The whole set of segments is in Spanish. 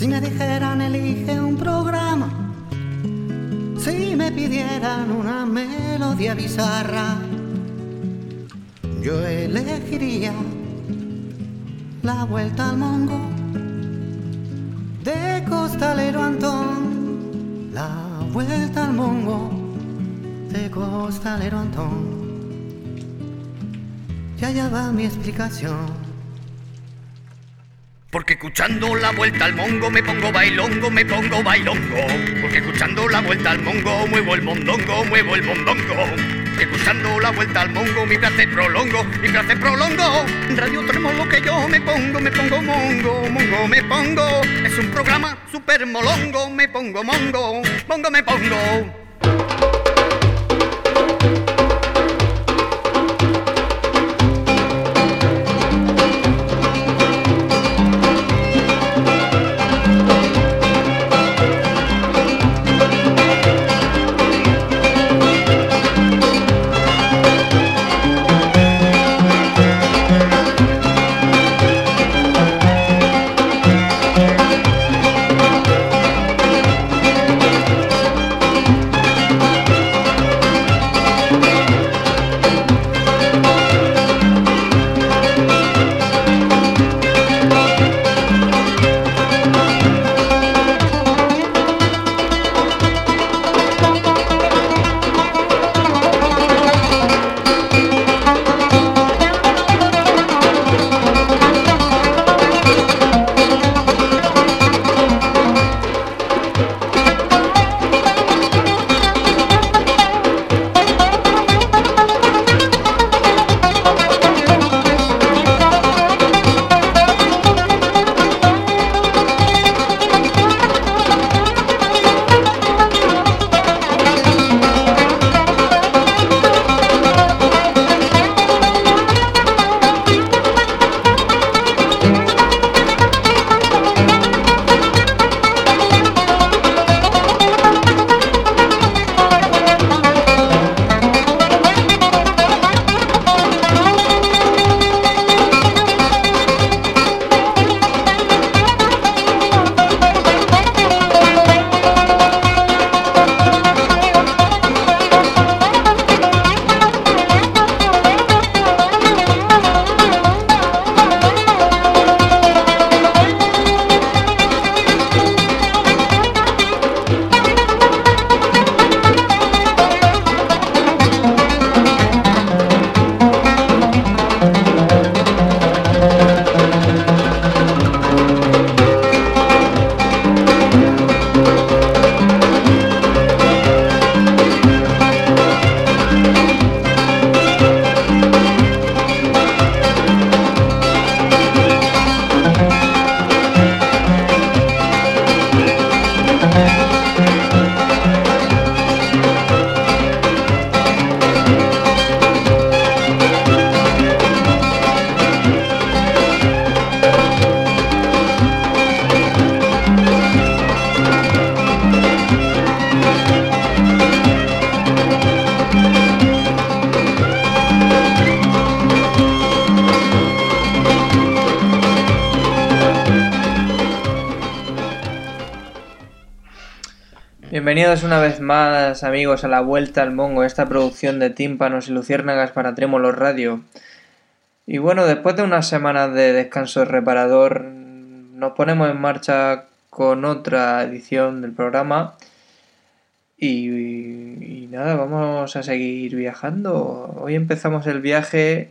Si me dijeran elige un programa, si me pidieran una melodía bizarra, yo elegiría la vuelta al mongo de Costalero Antón, la vuelta al mongo de Costalero Antón. Ya ya va mi explicación. Porque escuchando la vuelta al mongo me pongo bailongo, me pongo bailongo. Porque escuchando la vuelta al mongo muevo el mondongo, muevo el mondongo. Que escuchando la vuelta al mongo mi placer prolongo, mi placer prolongo. En Radio tenemos lo que yo me pongo, me pongo mongo, mongo me pongo. Es un programa super molongo, me pongo mongo, mongo me pongo. Bienvenidos una vez más, amigos, a la vuelta al mongo, esta producción de tímpanos y luciérnagas para Trémolos Radio. Y bueno, después de unas semanas de descanso reparador, nos ponemos en marcha con otra edición del programa. Y, y nada, vamos a seguir viajando. Hoy empezamos el viaje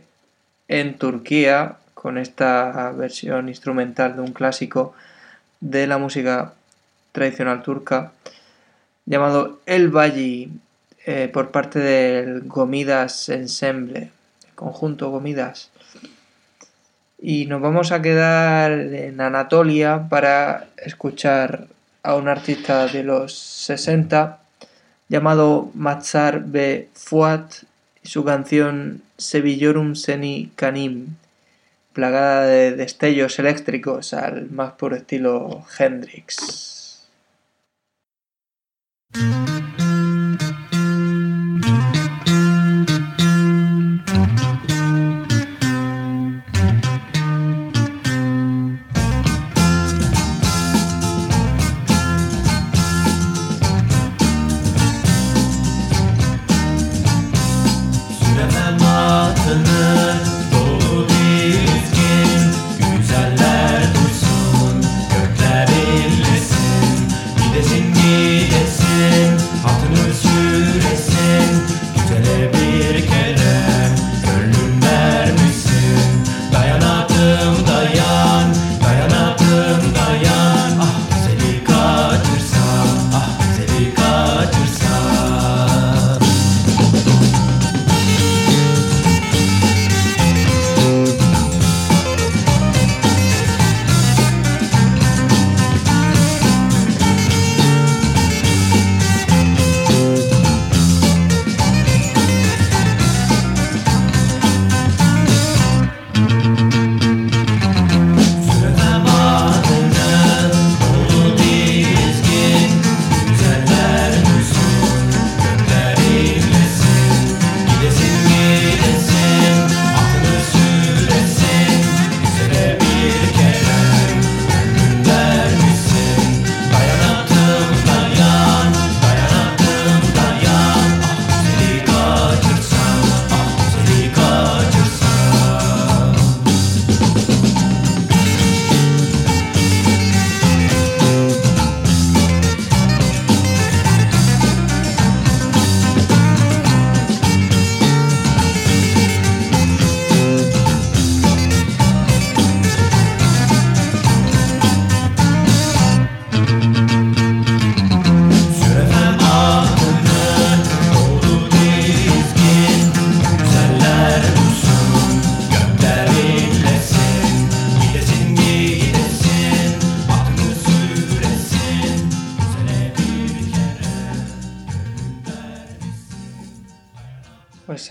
en Turquía con esta versión instrumental de un clásico de la música tradicional turca llamado El Valle eh, por parte del Gomidas Ensemble, el conjunto Gomidas. Y nos vamos a quedar en Anatolia para escuchar a un artista de los 60 llamado Matsar B. Fuat y su canción Sevillorum Seni Canim, plagada de destellos eléctricos al más puro estilo Hendrix. Thank you.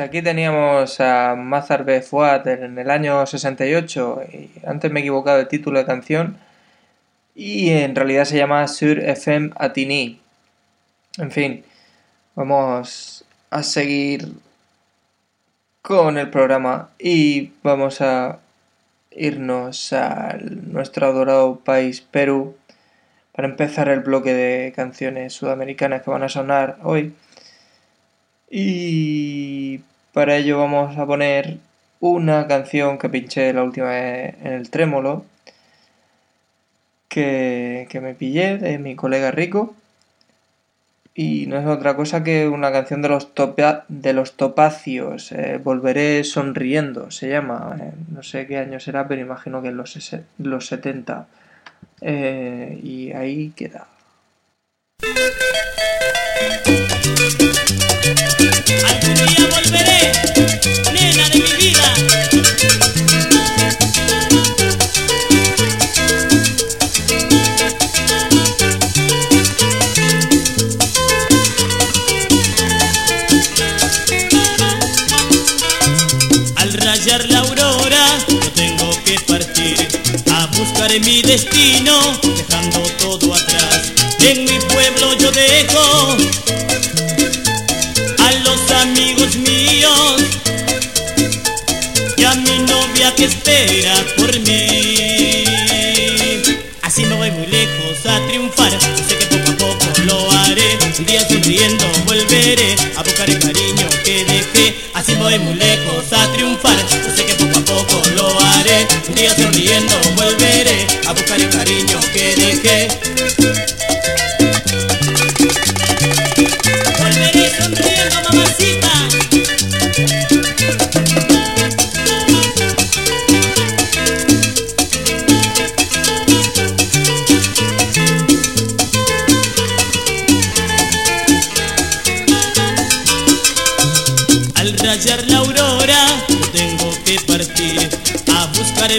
Aquí teníamos a Mazar B. Fuad en el año 68. Y antes me he equivocado el título de canción. Y en realidad se llama Sur FM Atini. En fin, vamos a seguir con el programa y vamos a irnos a nuestro adorado país Perú para empezar el bloque de canciones sudamericanas que van a sonar hoy. Y para ello vamos a poner una canción que pinché la última vez en el trémolo, que, me pillé de mi colega Rico. Y no es otra cosa que una canción de los, de los topacios, eh, Volveré sonriendo, se llama. Eh, no sé qué año será, pero imagino que en los, los 70. Eh, y ahí queda. Nena de mi vida. Al rayar la aurora, yo tengo que partir a buscar mi destino, dejando todo atrás. Dejo a los amigos míos y a mi novia que espera por mí. Así no voy muy lejos a triunfar, sé que poco a poco lo haré. Un día sonriendo volveré a buscar el cariño que dejé. Así no voy muy lejos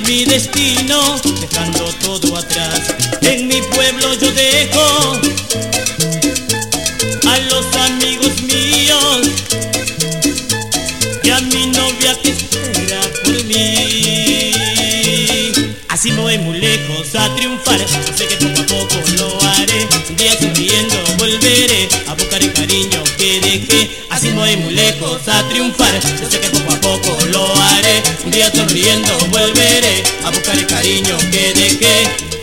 mi destino, lejos a triunfar. Yo sé que poco a poco lo haré. Un día sonriendo volveré A buscar el cariño que dejé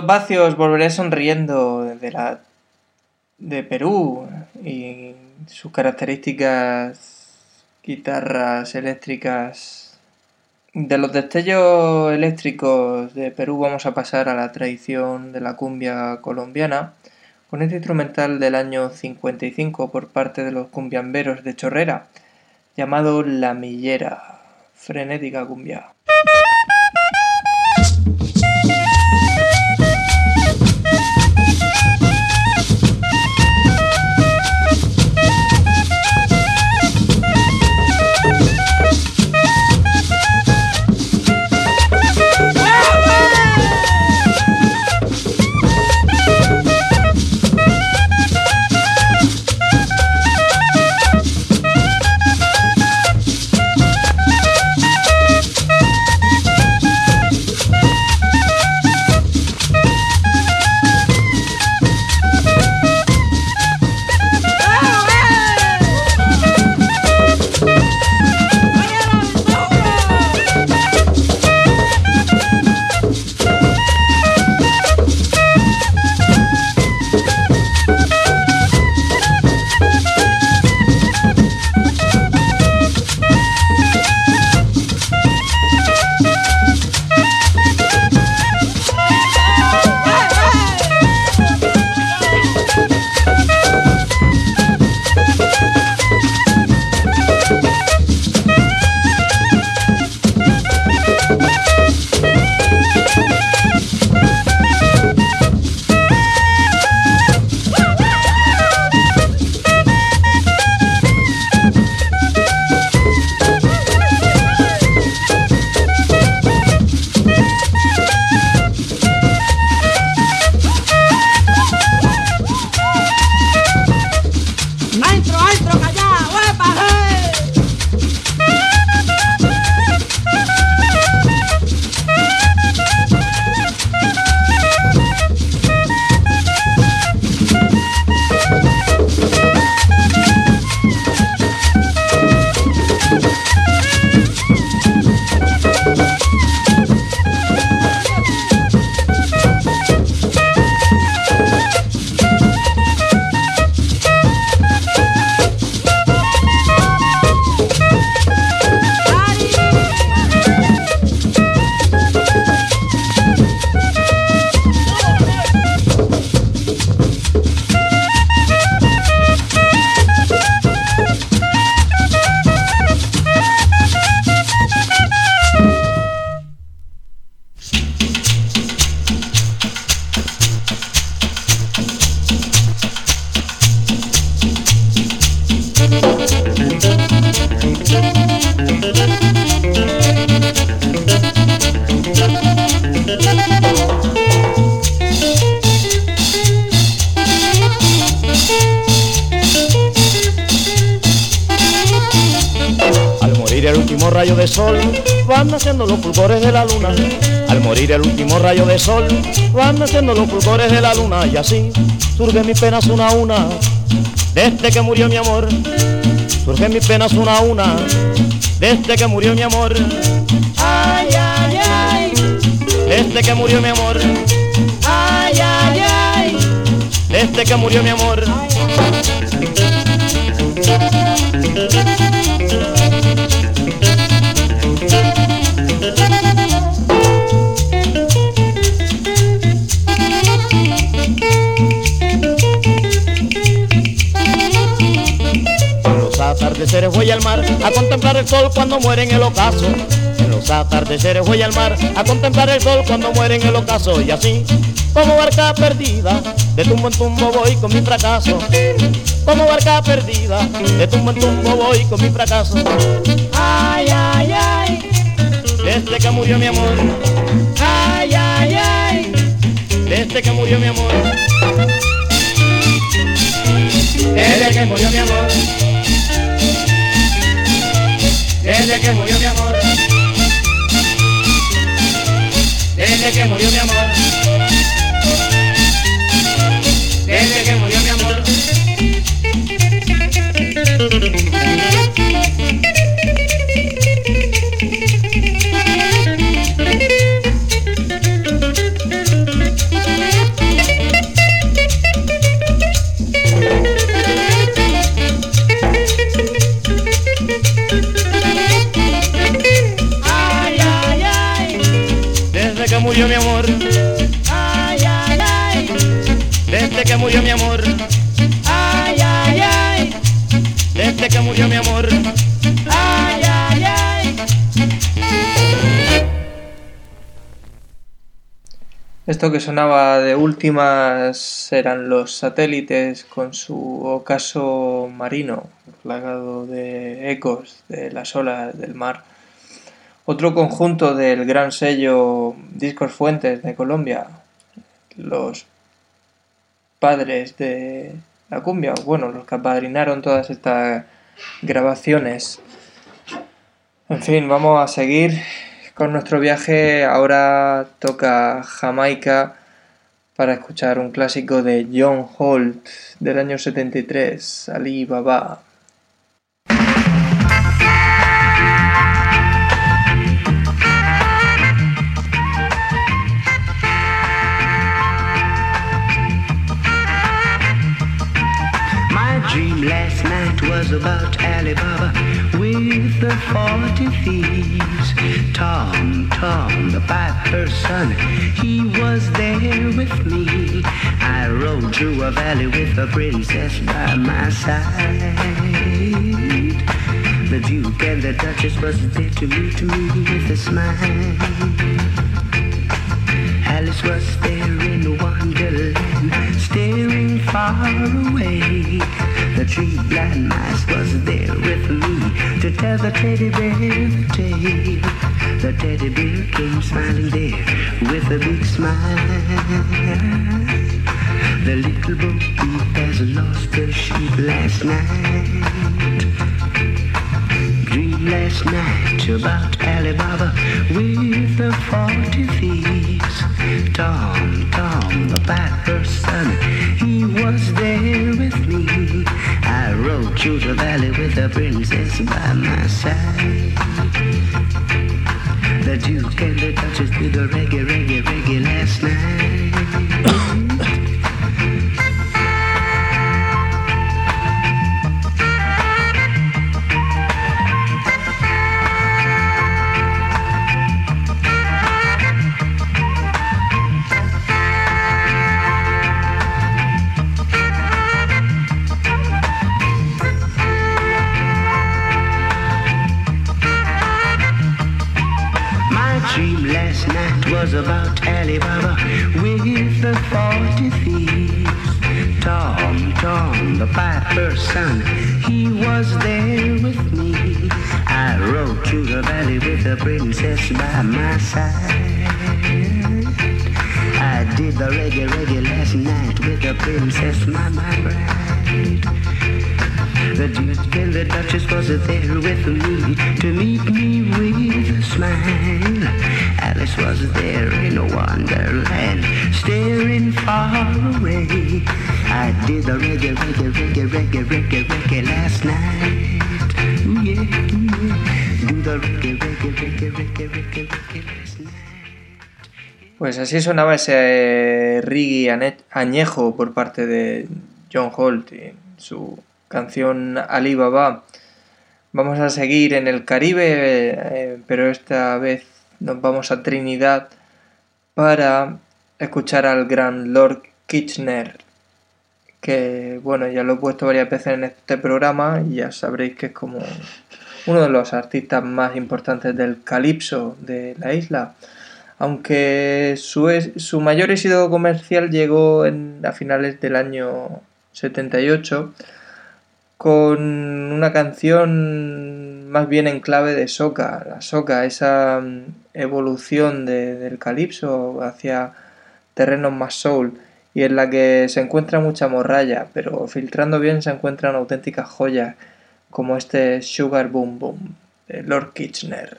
dejé. Los topacios volveré sonriendo de la de Perú y sus características guitarras eléctricas. De los destellos eléctricos de Perú vamos a pasar a la tradición de la cumbia colombiana con este instrumental del año 55 por parte de los cumbiamberos de Chorrera llamado La Millera, frenética cumbia. Los fulgores de la luna. Y así surgen mis penas una a una, desde que murió mi amor. Surgen mis penas una a una, desde que murió mi amor. Ay, ay, ay, desde que murió mi amor. Ay, ay, ay, desde que murió mi amor. Atardeceres voy al mar a contemplar el sol cuando muere en el ocaso. En los atardeceres voy al mar a contemplar el sol cuando muere en el ocaso. Y así, como barca perdida, de tumbo en tumbo voy con mi fracaso. Como barca perdida, de tumbo en tumbo voy con mi fracaso. Ay, ay, ay, desde que murió mi amor. Ay, ay, ay, desde que murió mi amor. Desde que que murió mi amor. Desde que murió mi amor. Desde que murió mi amor. Desde que murió mi amor. Que murió mi amor. ay, ay, ay, Desde que murió mi amor. ay, ay, ay. Esto que sonaba de últimas eran los satélites con su ocaso marino, plagado de ecos de las olas del mar. Otro conjunto del gran sello Discos Fuentes de Colombia, los padres de la cumbia, bueno, los que apadrinaron todas estas grabaciones. En fin, vamos a seguir con nuestro viaje. Ahora toca Jamaica para escuchar un clásico de John Holt del año 73, Ali Baba. Was about Alibaba with the forty thieves. Tom, Tom, the piper's son, he was there with me. I rode through a valley with a princess by my side. The Duke and the Duchess was there to meet me with a smile. Alice was there in Wonderland, staring far away. The tree blind mice was there with me to tell the teddy bear the tale. The teddy bear came smiling there with a big smile. The little bo peep has lost her sheep last night last night about Alibaba with the forty thieves. Tom, Tom, the piper's son, he was there with me. I rode through the valley with the princess by my side. The Duke and the Duchess did the reggae, reggae, reggae last night. Son, he was there with me. I rode through the valley with the princess by my side. I did the reggae, reggae last night with the princess, my, my bride. The Duke and the Duchess was there with me to reggae, reggae, reggae, reggae, reggae, reggae reggae, reggae, reggae, reggae, reggae, reggae. Pues así sonaba ese reggae ane- añejo por parte de John Holt y su canción Ali Baba. Vamos a seguir en el Caribe, eh, pero esta vez nos vamos a Trinidad para escuchar al gran Lord Kitchener, que bueno, ya lo he puesto varias veces en este programa y ya sabréis que es como uno de los artistas más importantes del calipso de la isla. Aunque su, su mayor éxito comercial llegó en, a finales del año 78 con una canción más bien en clave de soca, la soca, esa mm, evolución de- del calipso hacia terrenos más soul y en la que se encuentra mucha morralla, pero filtrando bien se encuentran auténticas joyas como este Sugar Boom Boom de Lord Kitchener.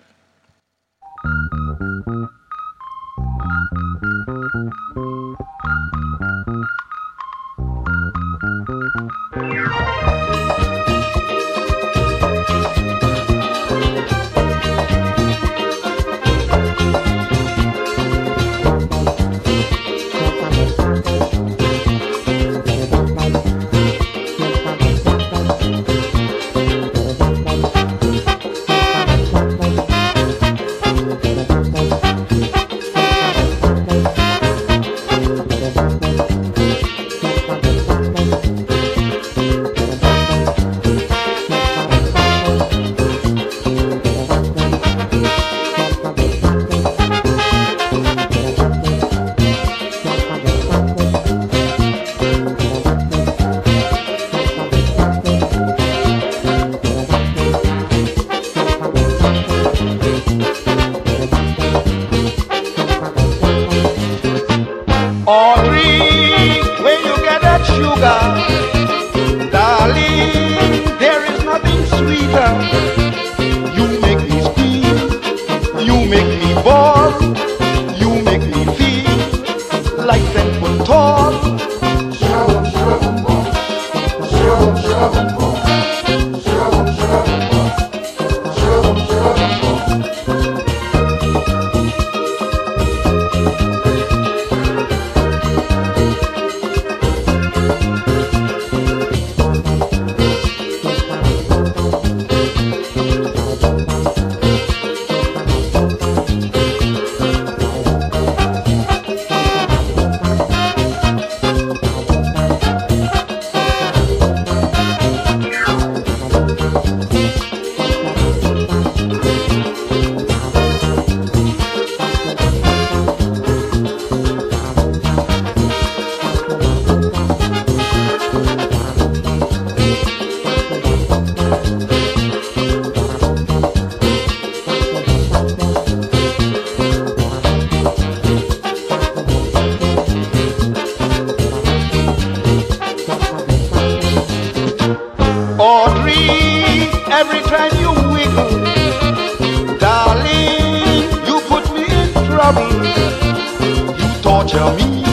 You me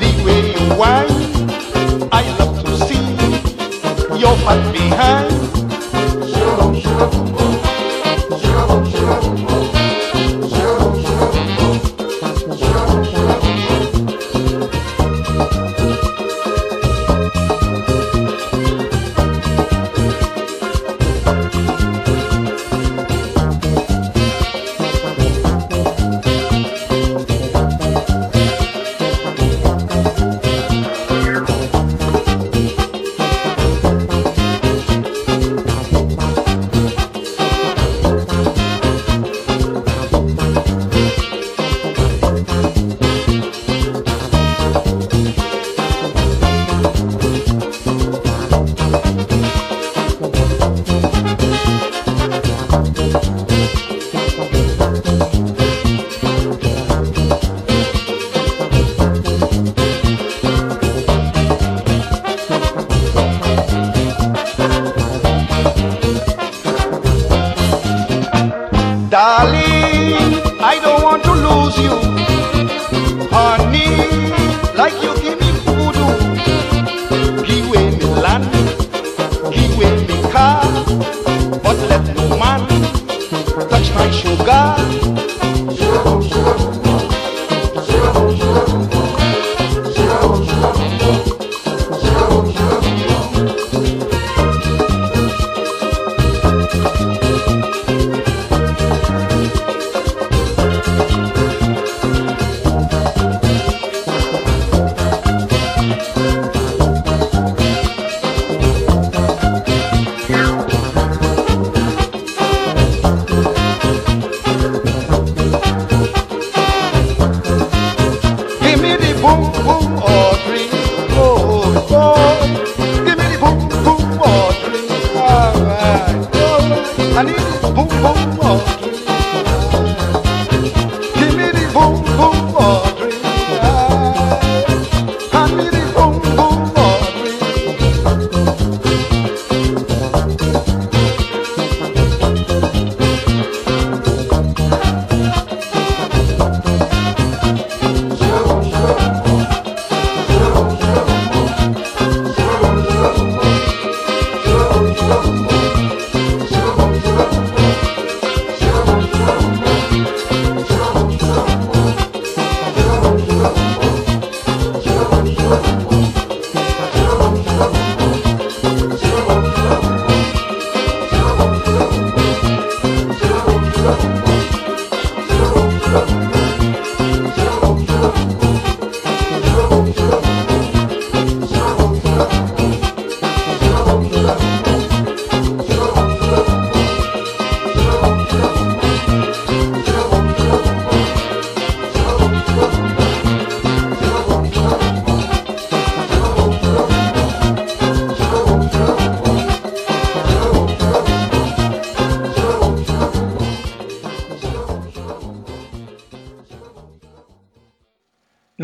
the way you whine. I love to see your fat behind.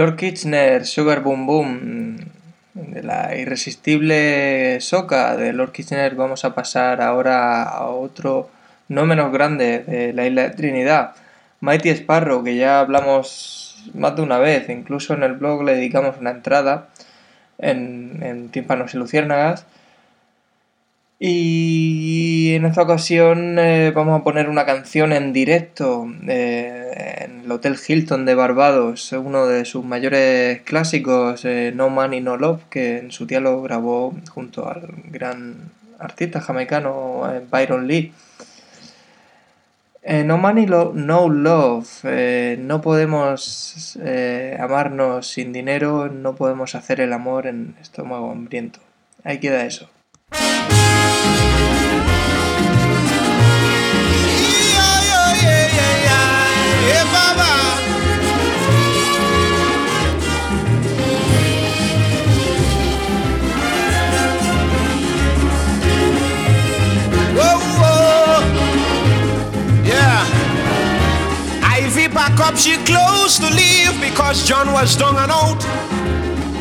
Lord Kitchener, Sugar Boom Boom, de la irresistible soca de Lord Kitchener vamos a pasar ahora a otro no menos grande de la isla de Trinidad, Mighty Sparrow, que ya hablamos más de una vez, incluso en el blog le dedicamos una entrada en, en Tímpanos y Luciérnagas. Y en esta ocasión eh, vamos a poner una canción en directo eh, en el Hotel Hilton de Barbados, uno de sus mayores clásicos, eh, No Money No Love, que en su día lo grabó junto al gran artista jamaicano Byron Lee. no Money No Love, no podemos amarnos sin dinero, no podemos hacer el amor en estómago hambriento. Ahí queda eso. She closed to leave because John was down and out.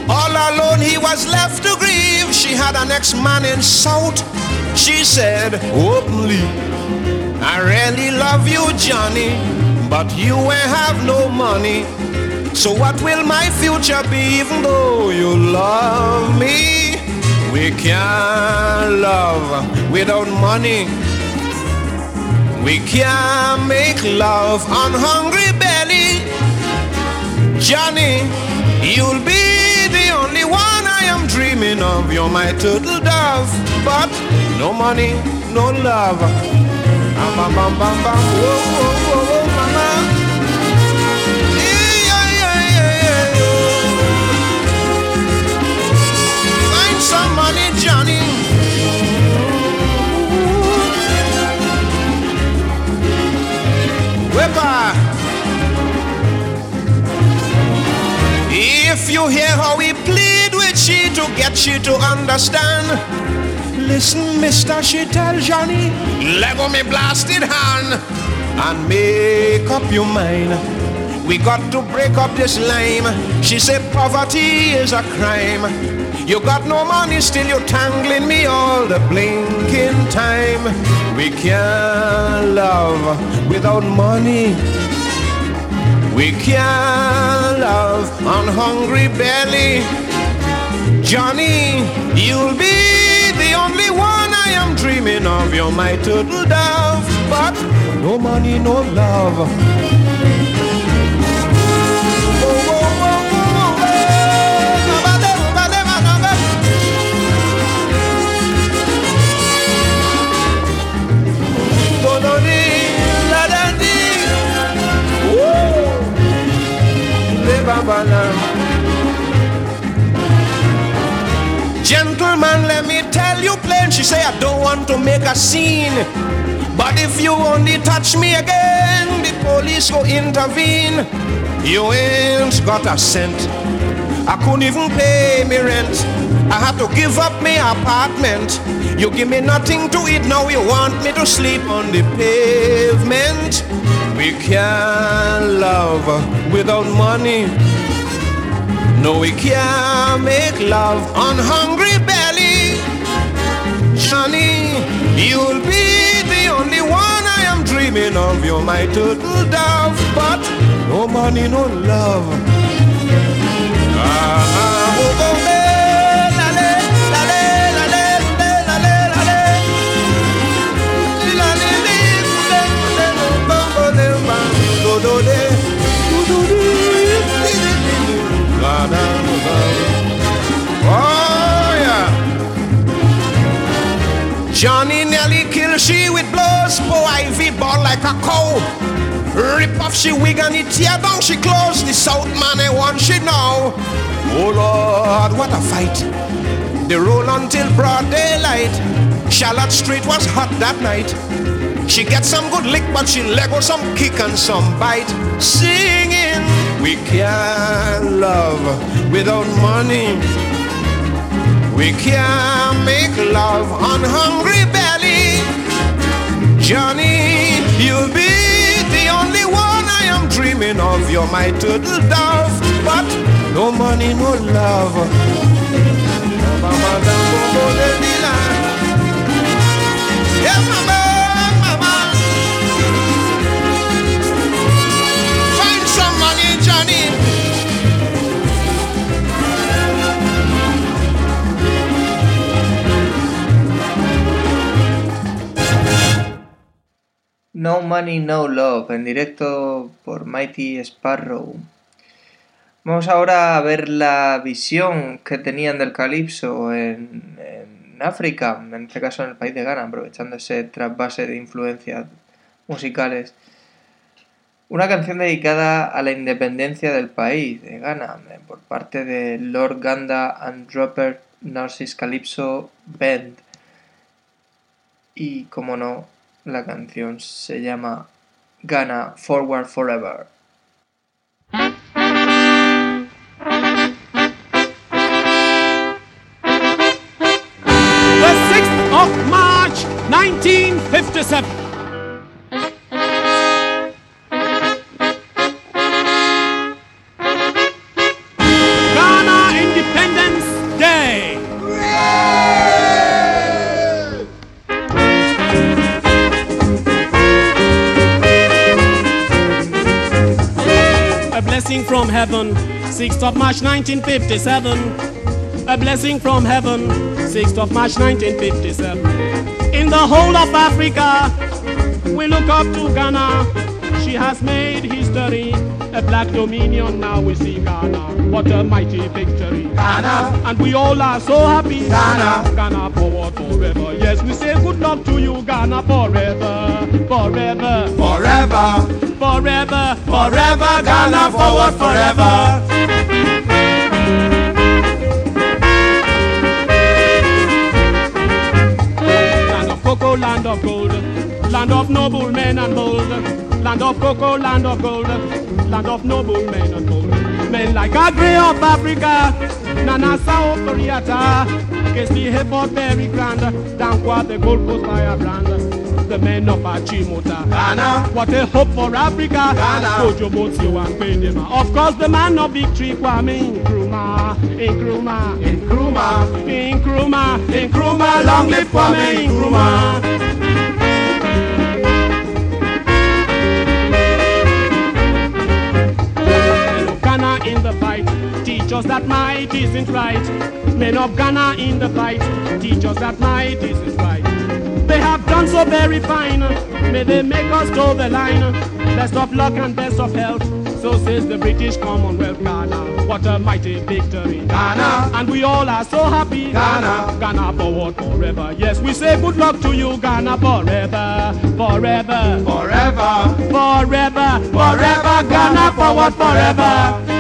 All alone, he was left to grieve. She had an ex man in South. She said openly, I really love you, Johnny, but you ain't have no money. So what will my future be even though you love me? We can't love without money. We can't make love on hungry belly. Johnny, you'll be the only one I am dreaming of. You're my turtle dove, but no money, no love. Bam, bam, bam, bam, bam. Whoa, whoa, Whipper. If you hear how we plead with she to get she to understand, listen, mister, she tell Johnny, Lego me blasted hand and make up your mind. We got to break up this lime. She said poverty is a crime. You got no money, still you're tangling me all the blinking time. We can't love without money. We can't love on hungry belly. Johnny, you'll be the only one I am dreaming of. You're my turtle dove, but no money, no love. She say I don't want to make a scene. But if you only touch me again, the police go intervene. You ain't got a cent. I couldn't even pay me rent. I had to give up my apartment. You give me nothing to eat, now you want me to sleep on the pavement. We can't love without money. No, we can't make love on hungry you'll be the only one I am dreaming of. You're my turtle dove, but no money, no love. Ah, oh, oh, Johnny nearly killed she with blows. Poor Ivy ball like a cow. Rip off she wig and it tear down she clothes. The South man I want she know. Oh Lord, what a fight. They roll until broad daylight. Charlotte Street was hot that night. She get some good lick, but she let go some kick and some bite. Singing, we can't love without money. We can't make love on hungry belly. Johnny, you'll be the only one I am dreaming of. You're my turtle dove, but no money, no love. Mama. Find some money, Johnny. No Money, No Love, en directo por Mighty Sparrow. Vamos ahora a ver la visión que tenían del calipso en, África, en este caso en el país de Ghana, aprovechando ese trasvase de influencias musicales. Una canción dedicada a la independencia del país de Ghana eh, por parte de Lord Ganda and Dropper Narcis Calypso Band. Y como no, la canción se llama Ghana Forward Forever. The 6th of March, 1957. From heaven, 6th of March 1957. A blessing from heaven, 6th of March 1957. In the whole of Africa, we look up to Ghana. She has made history. A black dominion, now we see Ghana. What a mighty victory. Ghana. And we all are so happy. Ghana. Ghana forward forever. Yes, we say good luck to you, Ghana forever. Forever. Forever, Forever. forever, Ghana forward forever. Land of cocoa, land of gold, land of noble men and bold, land of cocoa, land of gold, land of noble men and bold. Men like Agri of Africa, Nana Sao Koreata, Kesli Hepot very grand, Dankwa the Gold Coast Fire brand. The men of Achimota, Ghana. what a hope for Africa. Ghana. Ojo Motio and Pendema. Of course, the man of victory, Kwame Nkrumah, Nkrumah, Nkrumah, Nkrumah, Nkrumah, long live Kwame Nkrumah. Teach us that might isn't right. Men of Ghana in the fight, teach us that might isn't right. They have done so very fine, may they make us toe the line. Best of luck and best of health, so says the British Commonwealth Ghana. What a mighty victory, Ghana. And we all are so happy, Ghana. Ghana forward forever. Yes, we say good luck to you, Ghana forever, forever. forever, Forever, forever, Ghana forward forever.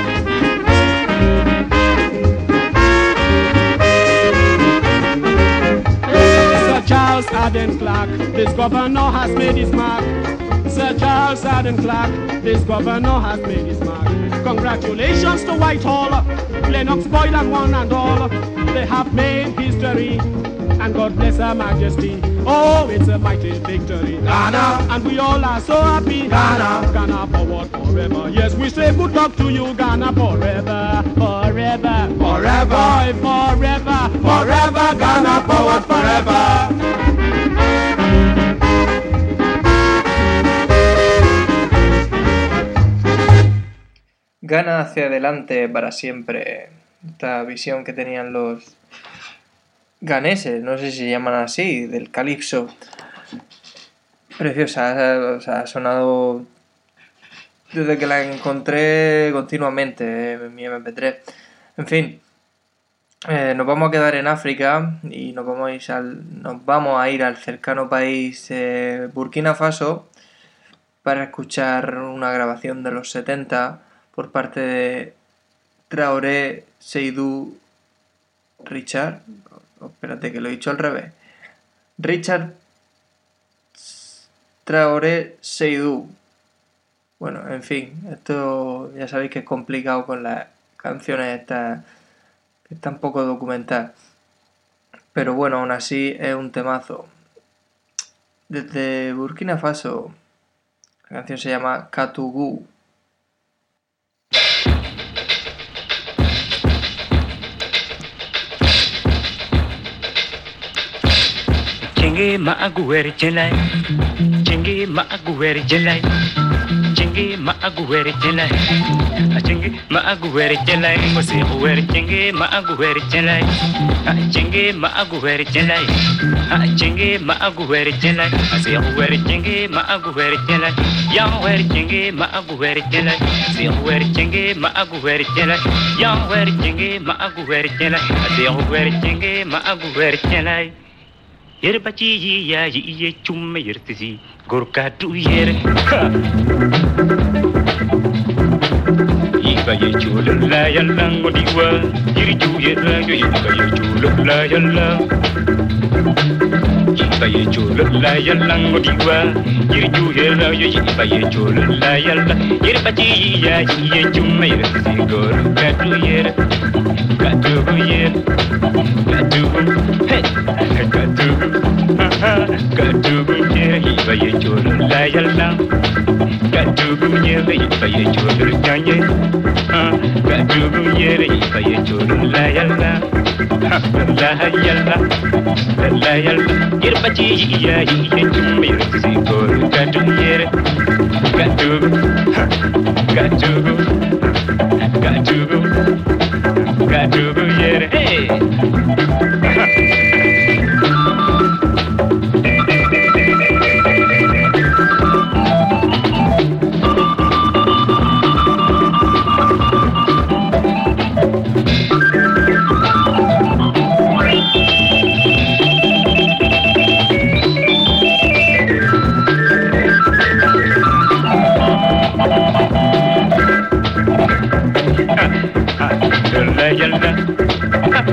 Charles Arden Clark, this governor has made his mark. Sir Charles Arden Clark, this governor has made his mark. Congratulations to Whitehall, Lennox Boyle and one and all. They have made history, and God bless Her Majesty. Oh, it's a mighty victory. Ghana. And we all are so happy. Ghana. Ghana forward forever. Yes, we say good luck to you, Ghana forever. Forever. Forever. Boy, forever. forever, Ghana forward forever. Gana hacia adelante para siempre. Esta visión que tenían los ganeses, no sé si se llaman así, del calipso. Preciosa, ha sonado desde que la encontré continuamente en mi MP3. En fin, eh, nos vamos a quedar en África y nos vamos a ir al, nos vamos a ir al cercano país eh, Burkina Faso para escuchar una grabación de los 70 por parte de Traoré Seydou Richard. Espérate que lo he dicho al revés. Richard Traoré Seydou. Bueno, en fin, esto ya sabéis que es complicado con las canciones estas que están poco documentadas. Pero bueno, aún así es un temazo. Desde Burkina Faso, la canción se llama Katugu. Chingi maagueri chenai. Chingi maagueri chenai. Chingi maagueri chenai. Chingi maagueri chenai. Mose ueri chingi maagueri chenai. Chingi maagueri chenai. Chingi maagueri chenai. Se ueri chingi maagueri chenai. Yang ueri chingi maagueri chenai. Se ueri chingi maagueri chenai. Yang chingi maagueri chenai. Se ueri chingi maagueri chenai yer baci yi ya yi ye chumme yer tisi gorka du yer yuga ye chulum la yalla ngodiwa jiri juye la yo yuga ye chulum la yalla yuga ye chulum la yalla ngodiwa jiri juye la yo yuga ye chulum la yalla jiri pachi ya ye chumma ye sigor katu ye katu ye katu hey katu Kadubunye hibaye cholur la yalla Kadubunye hibaye cholur nyanye Kadubunye hibaye cholur la yalla La yalla La yalla Yerbachi iya iya chumir sikor kadubunye Kadubu Kadubu Kadubu Kadubu yere Hey!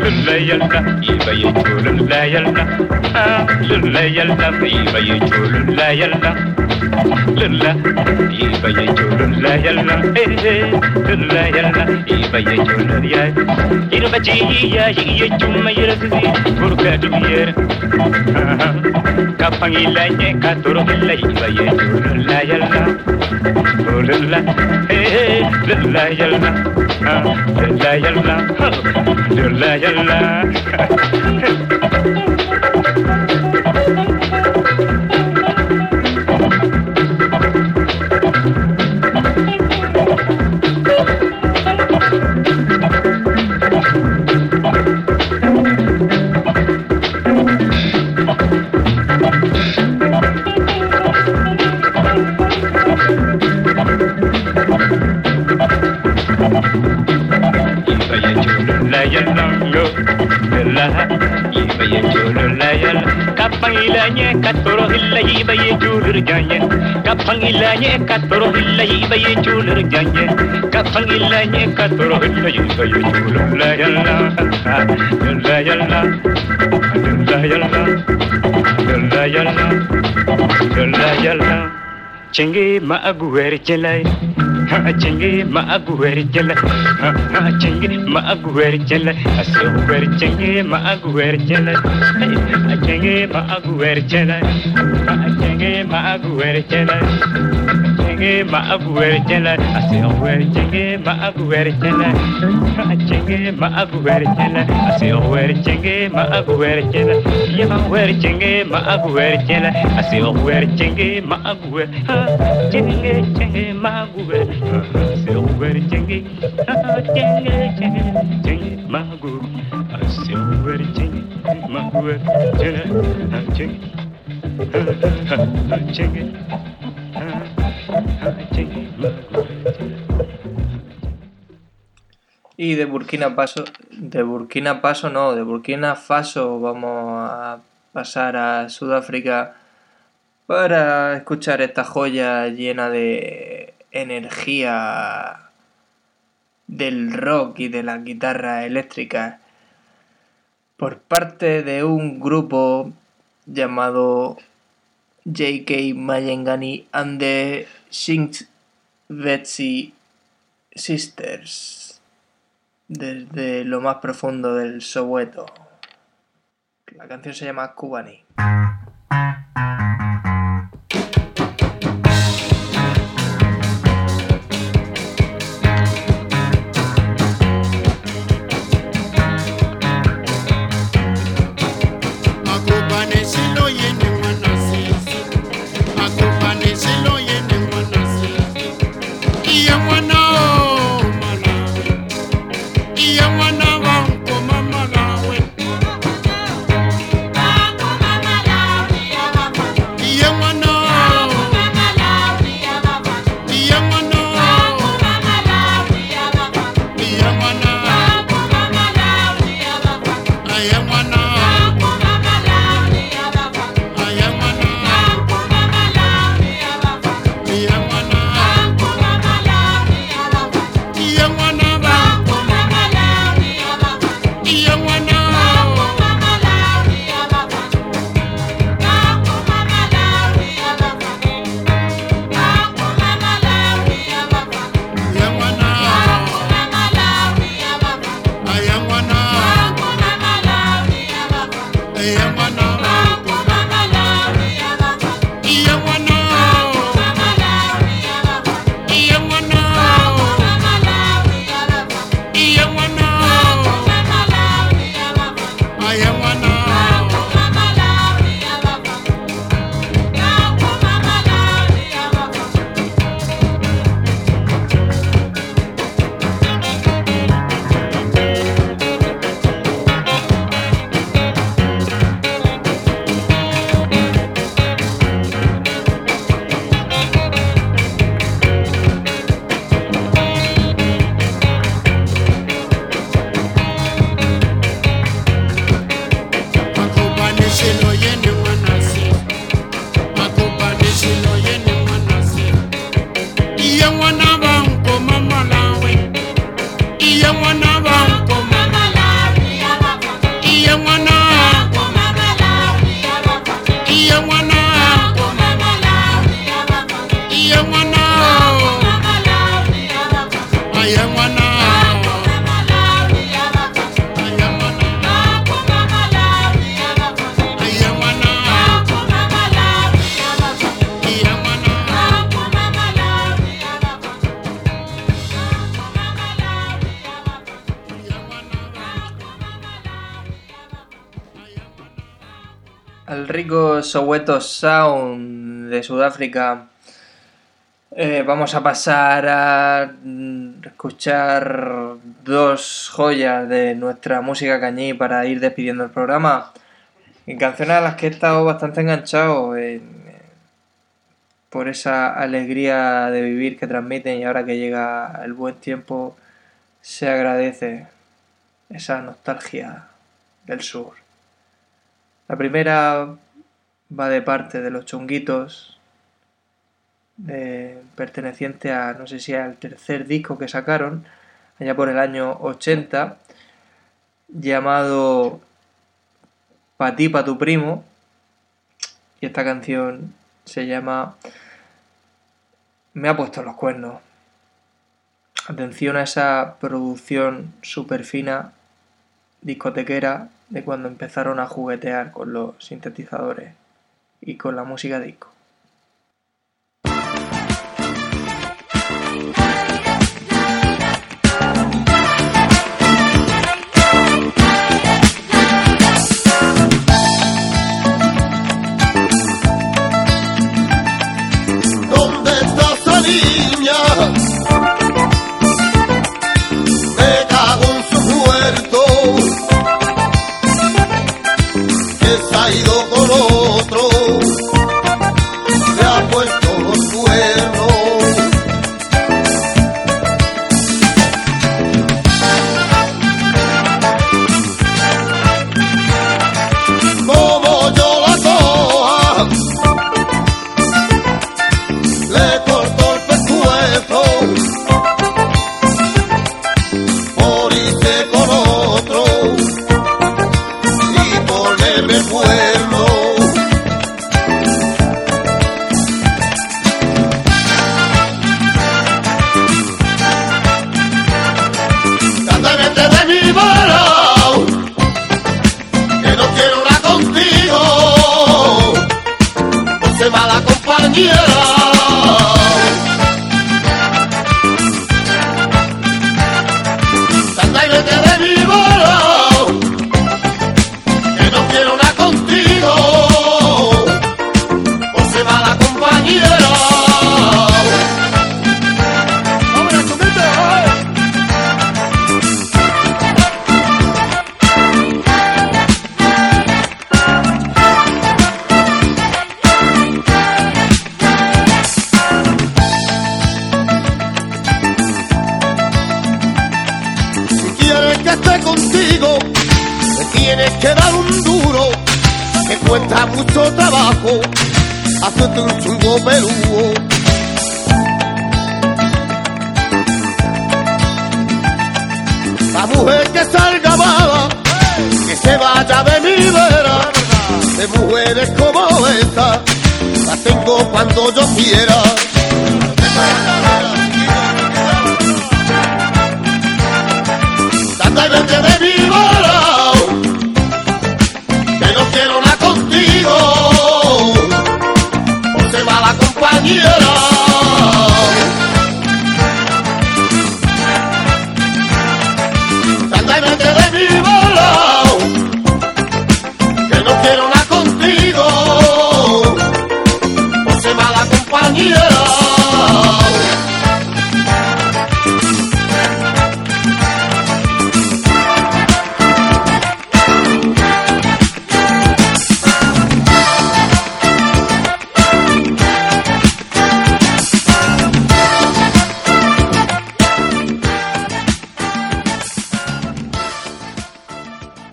Zuleyelda, İbeyi çölün leyelda, Ah Zuleyelda, İbeyi çölün leyelda لا يبا يجول لا يلا لا يلا يبا يجول يا يربا جيا يجوم يرسي بركات بير كفاني لا يكثر لا يبا يجول لا يلا لا لا يلا لا يلا لا يلا yalolo la yiba ye jolo la yal kapang ilanye katoro illa yiba ye julur janye kapang ilanye katoro illa yiba ye julur janye kapang ilanye katoro illa yiba ye julur la yal la la yal la la yal la la yal la la yal la chengi ma aguer chelai. acenge maagu werjala acenge maagu werjala asyo werjenge maagu werjala acenge maagu werjala acenge maagu werjala chenge ma aguere chele ase oguere chenge ma aguere chele ma chenge ma aguere chele ase oguere chenge ma aguere chele ye ma oguere chenge ma aguere chele ase oguere chenge ma aguere chenge chenge ma aguere ase oguere chenge chenge chenge chenge ma aguere ase oguere chenge ma aguere chele chenge chenge Y de Burkina Faso, de Burkina Faso no, de Burkina Faso vamos a pasar a Sudáfrica para escuchar esta joya llena de energía del rock y de la guitarra eléctrica por parte de un grupo llamado J.K. Mayengani and the Shinx Betsy Sisters desde lo más profundo del Soweto. La canción se llama Cubani. Soweto Sound de Sudáfrica. Eh, vamos a pasar a mm, escuchar dos joyas de nuestra música cañí para ir despidiendo el programa. Y canciones a las que he estado bastante enganchado en- por esa alegría de vivir que transmiten y ahora que llega el buen tiempo se agradece esa nostalgia del sur. La primera va de parte de los chunguitos, perteneciente a, no sé si al tercer disco que sacaron, allá por el año 80, llamado Pa' ti, pa' tu primo. Y esta canción se llama Me ha puesto los cuernos. Atención a esa producción super fina, discotequera, de cuando empezaron a juguetear con los sintetizadores y con la música disco. ¿Dónde you.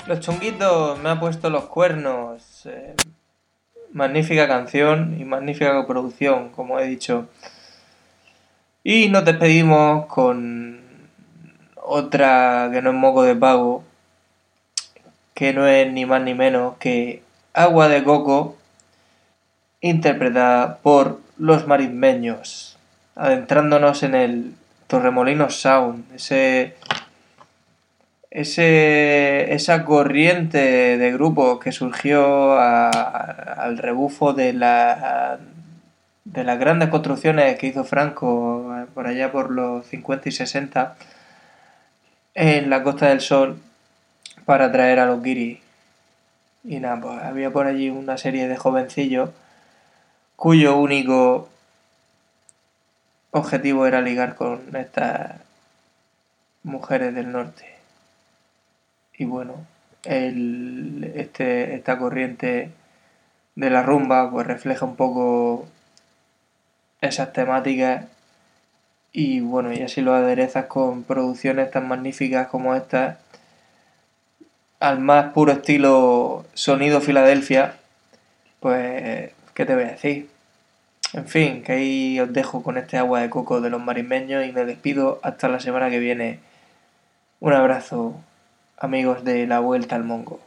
Los chunguitos me ha puesto los cuernos. eh, magnífica canción y magnífica producción, como he dicho. Y nos despedimos con otra que no es moco de pago, que no es ni más ni menos que Agua de Coco, interpretada por los marismeños, adentrándonos en el Torremolinos Sound, ese ese, esa corriente de grupos que surgió al rebufo de, la, de las grandes construcciones que hizo Franco eh, por allá por los 50 y 60 en la Costa del Sol para traer a los guiris. Y nada, pues había por allí una serie de jovencillos cuyo único objetivo era ligar con estas mujeres del norte. Y bueno, el, este, esta corriente de la rumba pues refleja un poco esas temáticas y bueno, y así lo aderezas con producciones tan magníficas como estas al más puro estilo sonido Filadelfia, pues, ¿qué te voy a decir? En fin, que ahí os dejo con este agua de coco de los marismeños y me despido hasta la semana que viene. Un abrazo, amigos de la Vuelta al Mongo.